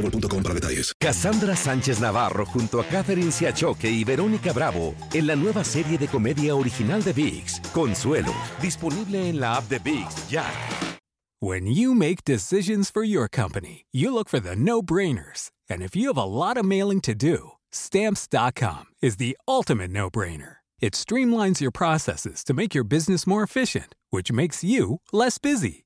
boostmobile.com para detalles. Cassandra Sánchez Navarro junto a Catherine Siachoque y Verónica Bravo en la nueva serie de comedia original de VIX, Consuelo, disponible en la app de VIX ya. When you make decisions for your company, you look for the no-brainers. And if you have a lot of mailing to do, stamps.com is the ultimate no-brainer. It streamlines your processes to make your business more efficient, which makes you less busy.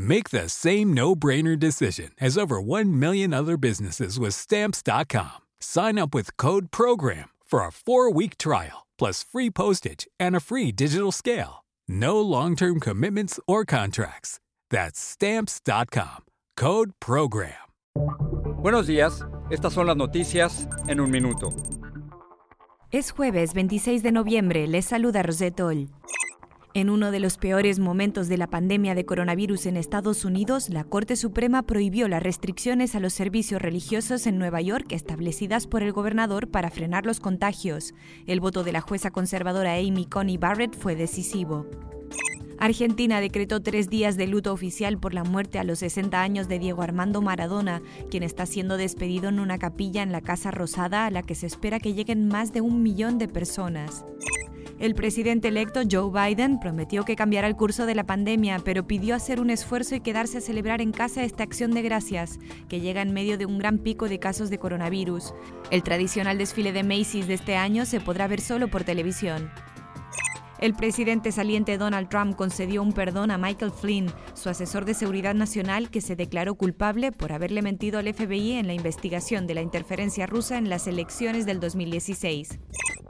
Make the same no-brainer decision as over 1 million other businesses with stamps.com. Sign up with code program for a 4-week trial plus free postage and a free digital scale. No long-term commitments or contracts. That's stamps.com. Code program. Buenos días. Estas son las noticias en un minuto. Es jueves 26 de noviembre. Les saluda Rosette Oll. En uno de los peores momentos de la pandemia de coronavirus en Estados Unidos, la Corte Suprema prohibió las restricciones a los servicios religiosos en Nueva York establecidas por el gobernador para frenar los contagios. El voto de la jueza conservadora Amy Coney Barrett fue decisivo. Argentina decretó tres días de luto oficial por la muerte a los 60 años de Diego Armando Maradona, quien está siendo despedido en una capilla en la Casa Rosada a la que se espera que lleguen más de un millón de personas. El presidente electo Joe Biden prometió que cambiará el curso de la pandemia, pero pidió hacer un esfuerzo y quedarse a celebrar en casa esta acción de gracias, que llega en medio de un gran pico de casos de coronavirus. El tradicional desfile de Macy's de este año se podrá ver solo por televisión. El presidente saliente Donald Trump concedió un perdón a Michael Flynn, su asesor de seguridad nacional, que se declaró culpable por haberle mentido al FBI en la investigación de la interferencia rusa en las elecciones del 2016.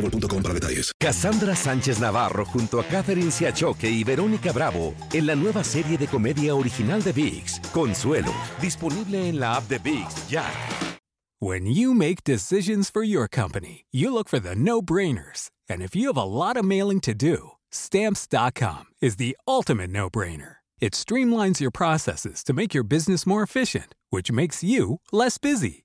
boostmobile.com para detalles. Cassandra Sánchez Navarro junto a Catherine Siachoque y Verónica Bravo en la nueva serie de comedia original de VIX, Consuelo, disponible en la app de VIX ya. When you make decisions for your company, you look for the no-brainers. And if you have a lot of mailing to do, stamps.com is the ultimate no-brainer. It streamlines your processes to make your business more efficient, which makes you less busy.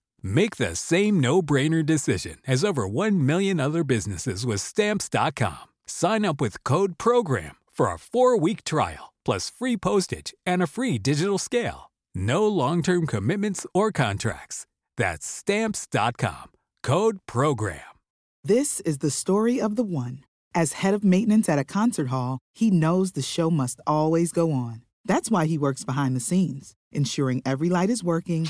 Make the same no-brainer decision as over 1 million other businesses with stamps.com. Sign up with code program for a 4-week trial plus free postage and a free digital scale. No long-term commitments or contracts. That's stamps.com. Code program. This is the story of the one. As head of maintenance at a concert hall, he knows the show must always go on. That's why he works behind the scenes, ensuring every light is working,